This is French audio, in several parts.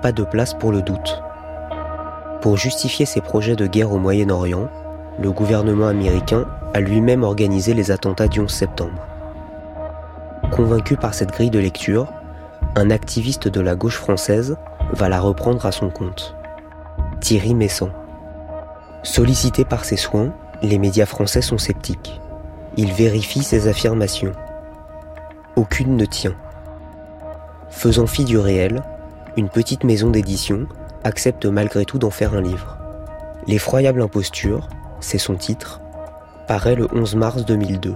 pas de place pour le doute. Pour justifier ses projets de guerre au Moyen-Orient, le gouvernement américain a lui-même organisé les attentats du 11 septembre. Convaincu par cette grille de lecture, un activiste de la gauche française va la reprendre à son compte. Thierry Messan. Sollicité par ses soins, les médias français sont sceptiques. Ils vérifient ses affirmations. Aucune ne tient. Faisant fi du réel, une petite maison d'édition accepte malgré tout d'en faire un livre. L'effroyable imposture, c'est son titre, paraît le 11 mars 2002.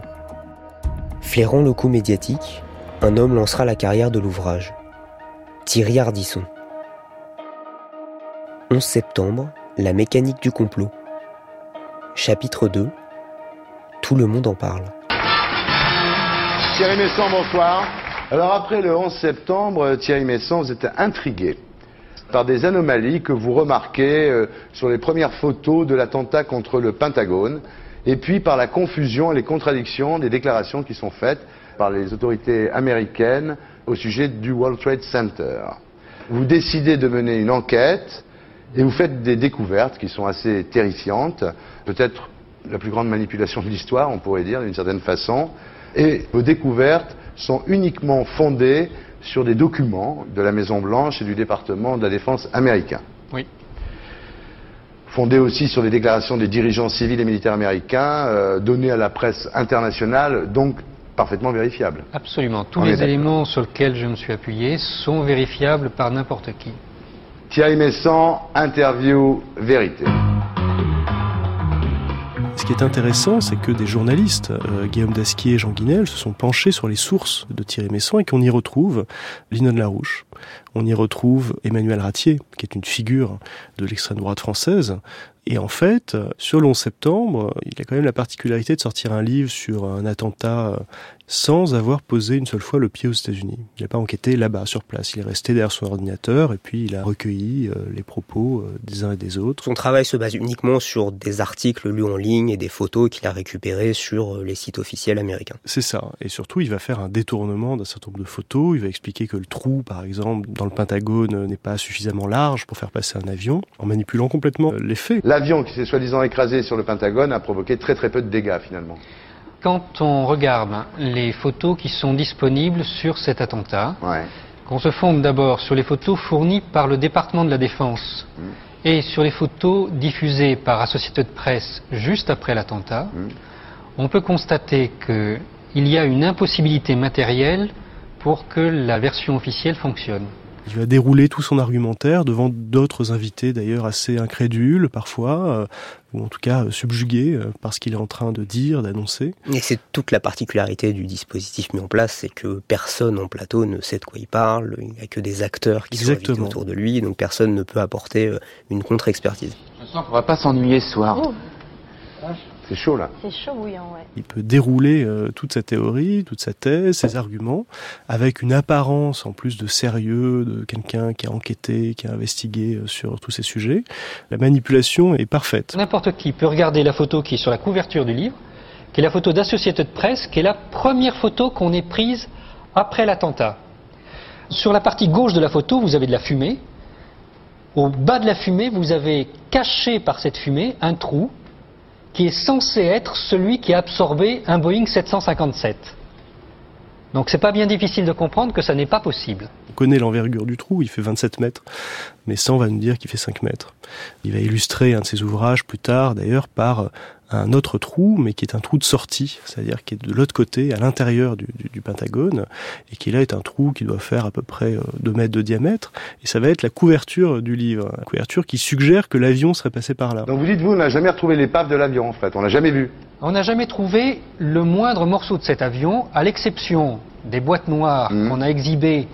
Flairant le coup médiatique, un homme lancera la carrière de l'ouvrage. Thierry Ardisson. 11 septembre, la mécanique du complot. Chapitre 2. Tout le monde en parle. Thierry bonsoir. Alors après le 11 septembre, Thierry Messan, vous êtes intrigué par des anomalies que vous remarquez euh, sur les premières photos de l'attentat contre le Pentagone, et puis par la confusion et les contradictions des déclarations qui sont faites par les autorités américaines au sujet du World Trade Center. Vous décidez de mener une enquête et vous faites des découvertes qui sont assez terrifiantes, peut-être la plus grande manipulation de l'histoire, on pourrait dire d'une certaine façon, et vos découvertes sont uniquement fondées sur des documents de la Maison Blanche et du département de la Défense américain. Oui. Fondées aussi sur des déclarations des dirigeants civils et militaires américains, euh, données à la presse internationale, donc parfaitement vérifiables. Absolument. Tous On les éléments sur lesquels je me suis appuyé sont vérifiables par n'importe qui. Thierry Messan, interview vérité. Ce qui est intéressant, c'est que des journalistes, euh, Guillaume Dasquier et Jean Guinel, se sont penchés sur les sources de Thierry Messan et qu'on y retrouve Lino de Larouche, on y retrouve Emmanuel Ratier, qui est une figure de l'extrême droite française. Et en fait, euh, sur le 11 septembre, il a quand même la particularité de sortir un livre sur un attentat euh, sans avoir posé une seule fois le pied aux États-Unis. Il n'a pas enquêté là-bas, sur place. Il est resté derrière son ordinateur et puis il a recueilli euh, les propos euh, des uns et des autres. Son travail se base uniquement sur des articles lus en ligne et des photos qu'il a récupérées sur les sites officiels américains. C'est ça. Et surtout, il va faire un détournement d'un certain nombre de photos. Il va expliquer que le trou, par exemple, dans le Pentagone n'est pas suffisamment large pour faire passer un avion, en manipulant complètement euh, les faits. L'avion qui s'est soi-disant écrasé sur le Pentagone a provoqué très très peu de dégâts finalement. Quand on regarde les photos qui sont disponibles sur cet attentat, Ouais. qu'on se fonde d'abord sur les photos fournies par le département de la Défense Mm. et sur les photos diffusées par Associated Press juste après l'attentat, Mm. on peut constater qu'il y a une impossibilité matérielle pour que la version officielle fonctionne. Il va dérouler tout son argumentaire devant d'autres invités, d'ailleurs assez incrédules parfois, euh, ou en tout cas euh, subjugués euh, par ce qu'il est en train de dire, d'annoncer. Et c'est toute la particularité du dispositif mis en place, c'est que personne en plateau ne sait de quoi il parle, il n'y a que des acteurs qui sont invités autour de lui, donc personne ne peut apporter euh, une contre-expertise. Je sens qu'on va pas s'ennuyer ce soir. Oh, C'est chaud là. c'est chaud bouillant, ouais. Il peut dérouler euh, toute sa théorie, toute sa thèse, ses arguments, avec une apparence en plus de sérieux, de quelqu'un qui a enquêté, qui a investigué euh, sur tous ces sujets. La manipulation est parfaite. N'importe qui peut regarder la photo qui est sur la couverture du livre, qui est la photo d'Associated Press, qui est la première photo qu'on ait prise après l'attentat. Sur la partie gauche de la photo, vous avez de la fumée. Au bas de la fumée, vous avez caché par cette fumée un trou qui est censé être celui qui a absorbé un Boeing 757. Donc c'est pas bien difficile de comprendre que ça n'est pas possible. On connaît l'envergure du trou, il fait 27 mètres, mais 100 va nous dire qu'il fait 5 mètres. Il va illustrer un de ses ouvrages plus tard, d'ailleurs, par un autre trou, mais qui est un trou de sortie, c'est-à-dire qui est de l'autre côté, à l'intérieur du, du- du Pentagone, et qui là est un trou qui doit faire à peu près 2 mètres de diamètre, et ça va être la couverture du livre, la couverture qui suggère que l'avion serait passé par là. Donc vous dites, vous, on n'a jamais retrouvé l'épave de l'avion en fait, on l'a jamais vu. On n'a jamais trouvé le moindre morceau de cet avion, à l'exception des boîtes noires Mhm. qu'on a exhibées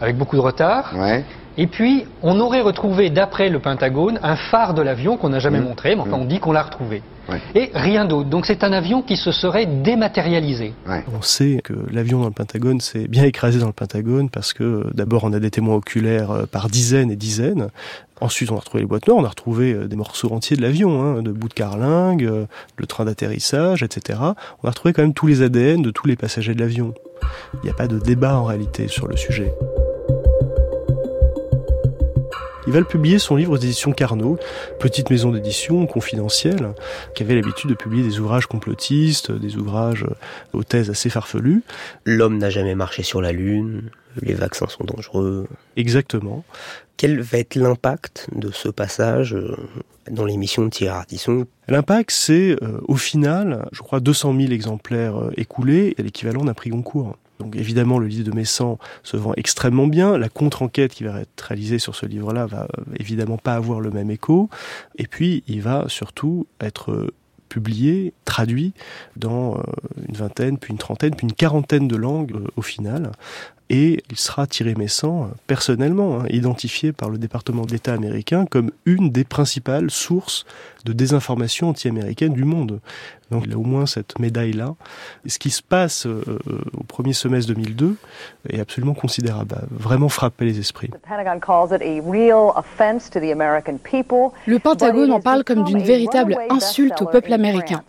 avec beaucoup de retard, Ouais. Et puis, on aurait retrouvé, d'après le Pentagone, un phare de l'avion qu'on n'a jamais Mmh. montré, mais enfin, Mmh. on dit qu'on l'a retrouvé. Ouais. Et rien d'autre. Donc c'est un avion qui se serait dématérialisé. On sait que l'avion dans le Pentagone s'est bien écrasé dans le Pentagone parce que d'abord on a des témoins oculaires euh, par dizaines et dizaines. Ensuite on a retrouvé les boîtes noires, on a retrouvé euh, des morceaux entiers de l'avion, hein, de bouts de carlingue, euh, le train d'atterrissage, etc. On a retrouvé quand même tous les ADN de tous les passagers de l'avion. Il n'y a pas de débat en réalité sur le sujet. Il va le publier son livre aux éditions Carnot, petite maison d'édition confidentielle, qui avait l'habitude de publier des ouvrages complotistes, des ouvrages euh, aux thèses assez farfelues. L'homme n'a jamais marché sur la Lune, les vaccins sont dangereux. Exactement. Quel va être l'impact de ce passage euh, dans l'émission de Thierry Ardisson? L'impact, c'est euh, au final, je crois, 200 000 exemplaires écoulés, l'équivalent d'un prix Goncourt. Donc évidemment, le livre de Messan se vend extrêmement bien. La contre-enquête qui va être réalisée sur ce livre-là va euh, évidemment pas avoir le même écho. Et puis, il va surtout être euh, publié, traduit dans euh, une vingtaine, puis une trentaine, puis une quarantaine de langues au final. Et il sera Thierry Messan, personnellement, hein, identifié par le département d'État américain comme une des principales sources de désinformation anti-américaine du monde. Donc il a au moins cette médaille-là. Ce qui se passe euh, euh, au premier semestre 2002 est absolument considérable, a vraiment frappé les esprits. Le Pentagone en parle comme d'une véritable insulte au peuple américain.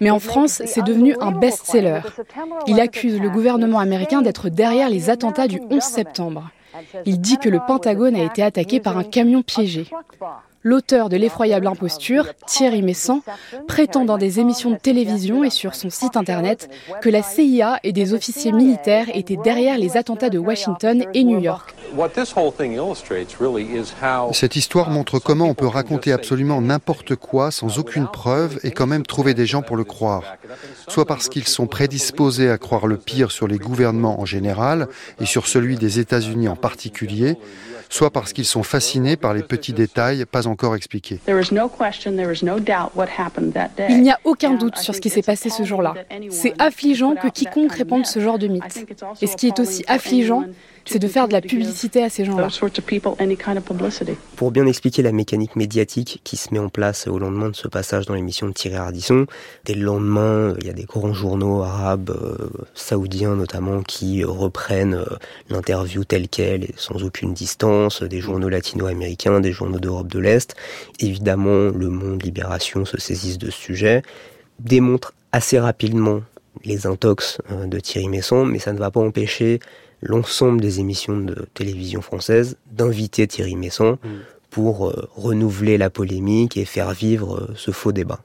Mais en France, c'est devenu un best-seller. Il accuse le gouvernement américain d'être derrière les attentats du 11 septembre. Il dit que le Pentagone a été attaqué par un camion piégé. L'auteur de l'effroyable imposture, Thierry Messan, prétend dans des émissions de télévision et sur son site internet que la CIA et des officiers militaires étaient derrière les attentats de Washington et New York. Cette histoire montre comment on peut raconter absolument n'importe quoi sans aucune preuve et quand même trouver des gens pour le croire. Soit parce qu'ils sont prédisposés à croire le pire sur les gouvernements en général et sur celui des États-Unis en particulier, soit parce qu'ils sont fascinés par les petits détails pas encore expliqués. Il n'y a aucun doute sur ce qui s'est passé ce jour-là. C'est affligeant que quiconque réponde ce genre de mythe. Et ce qui est aussi affligeant, c'est de faire de la publicité à ces gens-là. Pour bien expliquer la mécanique médiatique qui se met en place au lendemain de ce passage dans l'émission de Thierry Ardisson, dès le lendemain, il y a des grands journaux arabes, euh, saoudiens notamment, qui euh, reprennent euh, l'interview telle qu'elle, et sans aucune distance, des journaux latino-américains, des journaux d'Europe de l'Est. Évidemment, Le Monde, Libération se saisissent de ce sujet, démontrent assez rapidement les intox euh, de Thierry Messon, mais ça ne va pas empêcher l'ensemble des émissions de télévision françaises d'inviter Thierry Messon pour euh, renouveler la polémique et faire vivre euh, ce faux débat.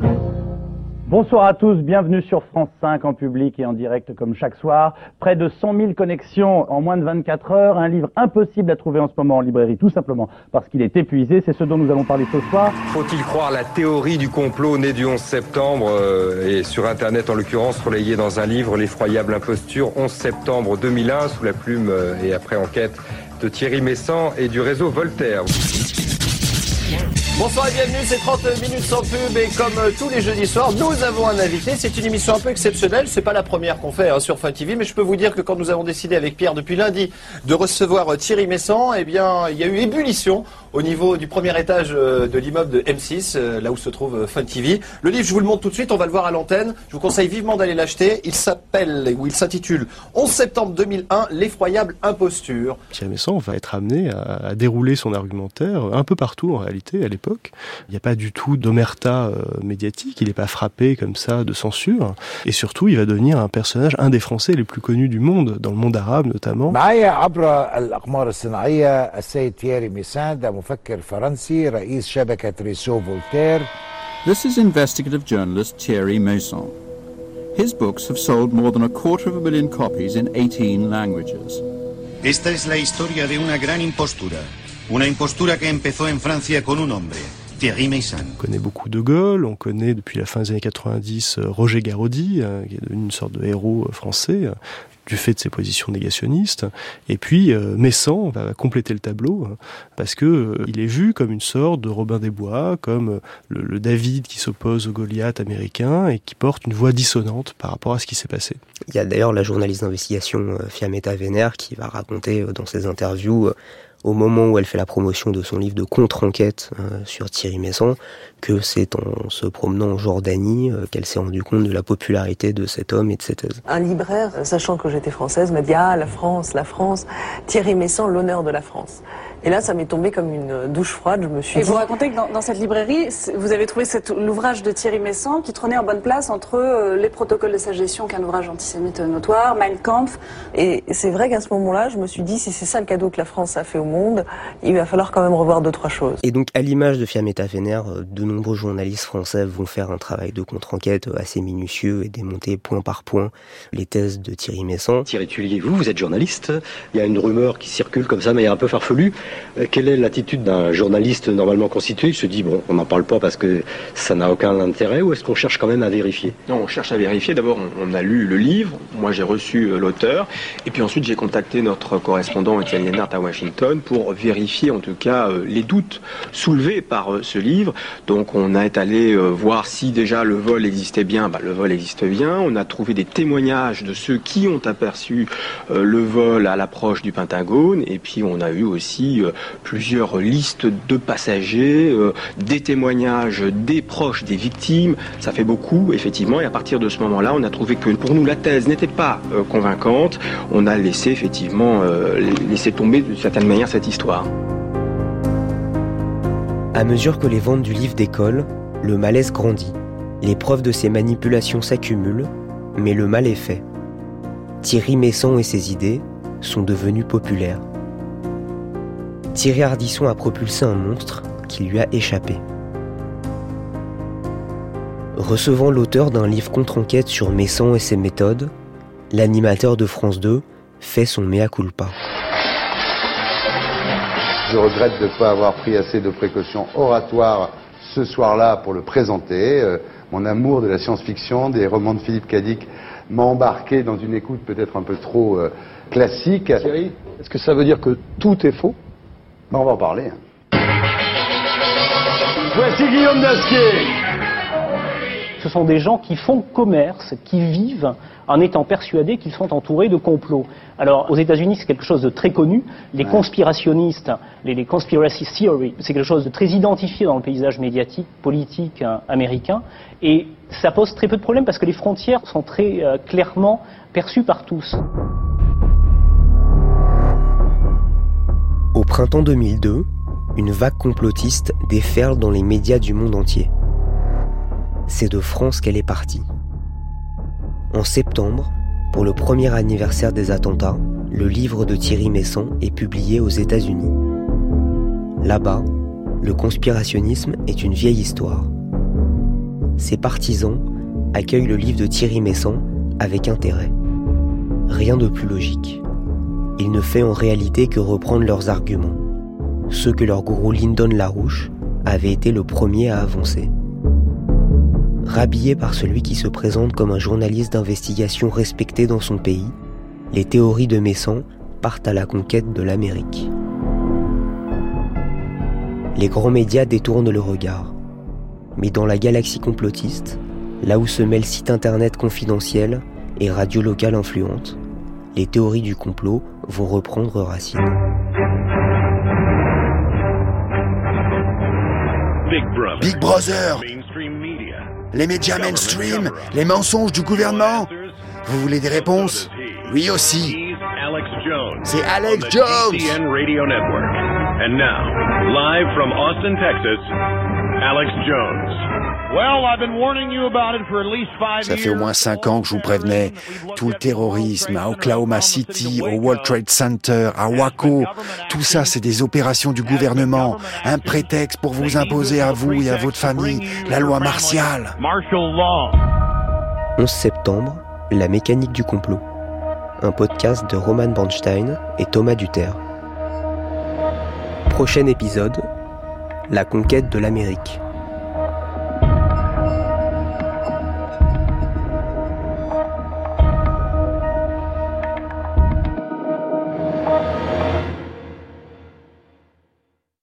Bonsoir à tous, bienvenue sur France 5 en public et en direct comme chaque soir. Près de 100 000 connexions en moins de 24 heures, un livre impossible à trouver en ce moment en librairie tout simplement parce qu'il est épuisé, c'est ce dont nous allons parler ce soir. Faut-il croire la théorie du complot né du 11 septembre euh, et sur Internet en l'occurrence relayée dans un livre, L'effroyable imposture, 11 septembre 2001 sous la plume euh, et après enquête de Thierry Messan et du réseau Voltaire. Bonsoir et bienvenue, c'est 30 minutes sans pub et comme euh, tous les jeudis soirs, nous avons un invité. C'est une émission un peu exceptionnelle, c'est pas la première qu'on fait hein, sur Fun TV, mais je peux vous dire que quand nous avons décidé avec Pierre depuis lundi de recevoir euh, Thierry Messan, eh bien, il y a eu ébullition au niveau du premier étage euh, de l'immeuble de M6, euh, là où se trouve euh, Fun TV. Le livre, je vous le montre tout de suite, on va le voir à l'antenne. Je vous conseille vivement d'aller l'acheter. Il s'appelle, ou il s'intitule 11 septembre 2001, l'effroyable imposture. Thierry Messan va être amené à, à dérouler son argumentaire un peu partout en réalité à l'époque. Il n'y a pas du tout d'omerta euh, médiatique, il n'est pas frappé comme ça de censure. Et surtout, il va devenir un personnage, un des Français les plus connus du monde, dans le monde arabe notamment. معايا عبر الأقمار الصناعية السيد تييري ميسان ده مفكر فرنسي رئيس شبكة ريسو فولتير This is investigative journalist Thierry Meusson. His books have sold more than a quarter of a million copies in 18 languages. Esta es la historia de una gran impostura. Una impostura que empezó en Francia con un hombre, On connaît beaucoup De Gaulle, on connaît depuis la fin des années 90 euh, Roger Garaudy, euh, qui est devenu une sorte de héros euh, français, du fait de ses positions négationnistes. Et puis euh, Messan va compléter le tableau, hein, parce que euh, il est vu comme une sorte de Robin des Bois, comme euh, le, le David qui s'oppose au Goliath américain et qui porte une voix dissonante par rapport à ce qui s'est passé. Il y a d'ailleurs la journaliste d'investigation euh, Fiametta Vénère qui va raconter euh, dans ses interviews euh, au moment où elle fait la promotion de son livre de contre-enquête euh, sur Thierry Messon, que c'est en se promenant en Jordanie euh, qu'elle s'est rendue compte de la popularité de cet homme et de cette thèse. Un libraire, sachant que j'étais française, m'a dit Ah, la France, la France, Thierry Messon, l'honneur de la France. Et là, ça m'est tombé comme une douche froide. Je me suis Et vous racontez que dans, cette librairie, vous avez trouvé l'ouvrage de Thierry Messan qui trônait en bonne place entre euh, les protocoles de sa gestion, qui est un ouvrage antisémite notoire, Mein Kampf. Et c'est vrai qu'à ce moment-là, je me suis dit, si c'est ça le cadeau que la France a fait au monde, il va falloir quand même revoir deux, trois choses. Et donc, à l'image de Fiametta Fener, euh, de nombreux journalistes français vont faire un travail de contre-enquête assez minutieux et démonter point par point les thèses de Thierry Messan. Thierry Tullier, vous, vous êtes journaliste. Il y a une rumeur qui circule comme ça, mais un peu farfelue. Euh, quelle est l'attitude d'un journaliste normalement constitué Il se dit, bon, on n'en parle pas parce que ça n'a aucun intérêt, ou est-ce qu'on cherche quand même à vérifier? Non, on cherche à vérifier. D'abord, on, a lu le livre, moi j'ai reçu euh, l'auteur, et puis ensuite j'ai contacté notre correspondant Étienne Lénart à Washington pour vérifier en tout cas euh, les doutes soulevés par ce livre. Donc on est allé voir si déjà le vol existait bien, bah, le vol existe bien. On a trouvé des témoignages de ceux qui ont aperçu le vol à l'approche du Pentagone, et puis on a eu aussi plusieurs listes de passagers, euh, des témoignages des proches des victimes. Ça fait beaucoup, effectivement. Et à partir de ce moment-là, on a trouvé que pour nous, la thèse n'était pas euh, convaincante. On a laissé, effectivement, euh, laisser tomber d'une certaine manière cette histoire. À mesure que les ventes du livre décollent, le malaise grandit. Les preuves de ces manipulations s'accumulent, mais le mal est fait. Thierry Messon et ses idées sont devenues populaires. Thierry Ardisson a propulsé un monstre qui lui a échappé. Recevant l'auteur d'un livre contre-enquête sur Messon et ses méthodes, l'animateur de France 2 fait son mea culpa. Je regrette de ne pas avoir pris assez de précautions oratoires ce soir-là pour le présenter. Euh, mon amour de la science-fiction, des romans de Philippe Cadic m'a embarqué dans une écoute peut-être un peu trop euh, classique. Thierry, est-ce que ça veut dire que tout est faux? On va en parler. Hein. Voici Guillaume Dasquier. Ce sont des gens qui font commerce, qui vivent en étant persuadés qu'ils sont entourés de complots. Alors, aux États-Unis, c'est quelque chose de très connu. Les conspirationnistes, les, conspiracy theories, c'est quelque chose de très identifié dans le paysage médiatique, politique hein, américain. Et ça pose très peu de problèmes parce que les frontières sont très euh, clairement perçues par tous. Au printemps 2002, une vague complotiste déferle dans les médias du monde entier. C'est de France qu'elle est partie. En septembre, pour le premier anniversaire des attentats, le livre de Thierry Messon est publié aux États-Unis. Là-bas, le conspirationnisme est une vieille histoire. Ses partisans accueillent le livre de Thierry Messon avec intérêt. Rien de plus logique il ne fait en réalité que reprendre leurs arguments, ceux que leur gourou Lyndon LaRouche avait été le premier à avancer. Rhabillé par celui qui se présente comme un journaliste d'investigation respecté dans son pays, les théories de Messan partent à la conquête de l'Amérique. Les grands médias détournent le regard. Mais dans la galaxie complotiste, là où se mêlent site internet confidentiel et radio locale influente, les théories du complot vont reprendre racine. Big Brother, les médias mainstream, les mensonges du gouvernement. Vous voulez des réponses? Oui aussi. C'est Alex Jones. And now, live from Austin, Texas, Alex Jones. Ça fait au moins cinq ans que je vous prévenais. Tout le terrorisme à Oklahoma City, au World Trade Center, à Waco, tout ça c'est des opérations du gouvernement, un prétexte pour vous imposer à vous et à votre famille la loi martiale. 11 septembre, La mécanique du complot. Un podcast de Roman Bernstein et Thomas Duterre. Prochain épisode, La conquête de l'Amérique.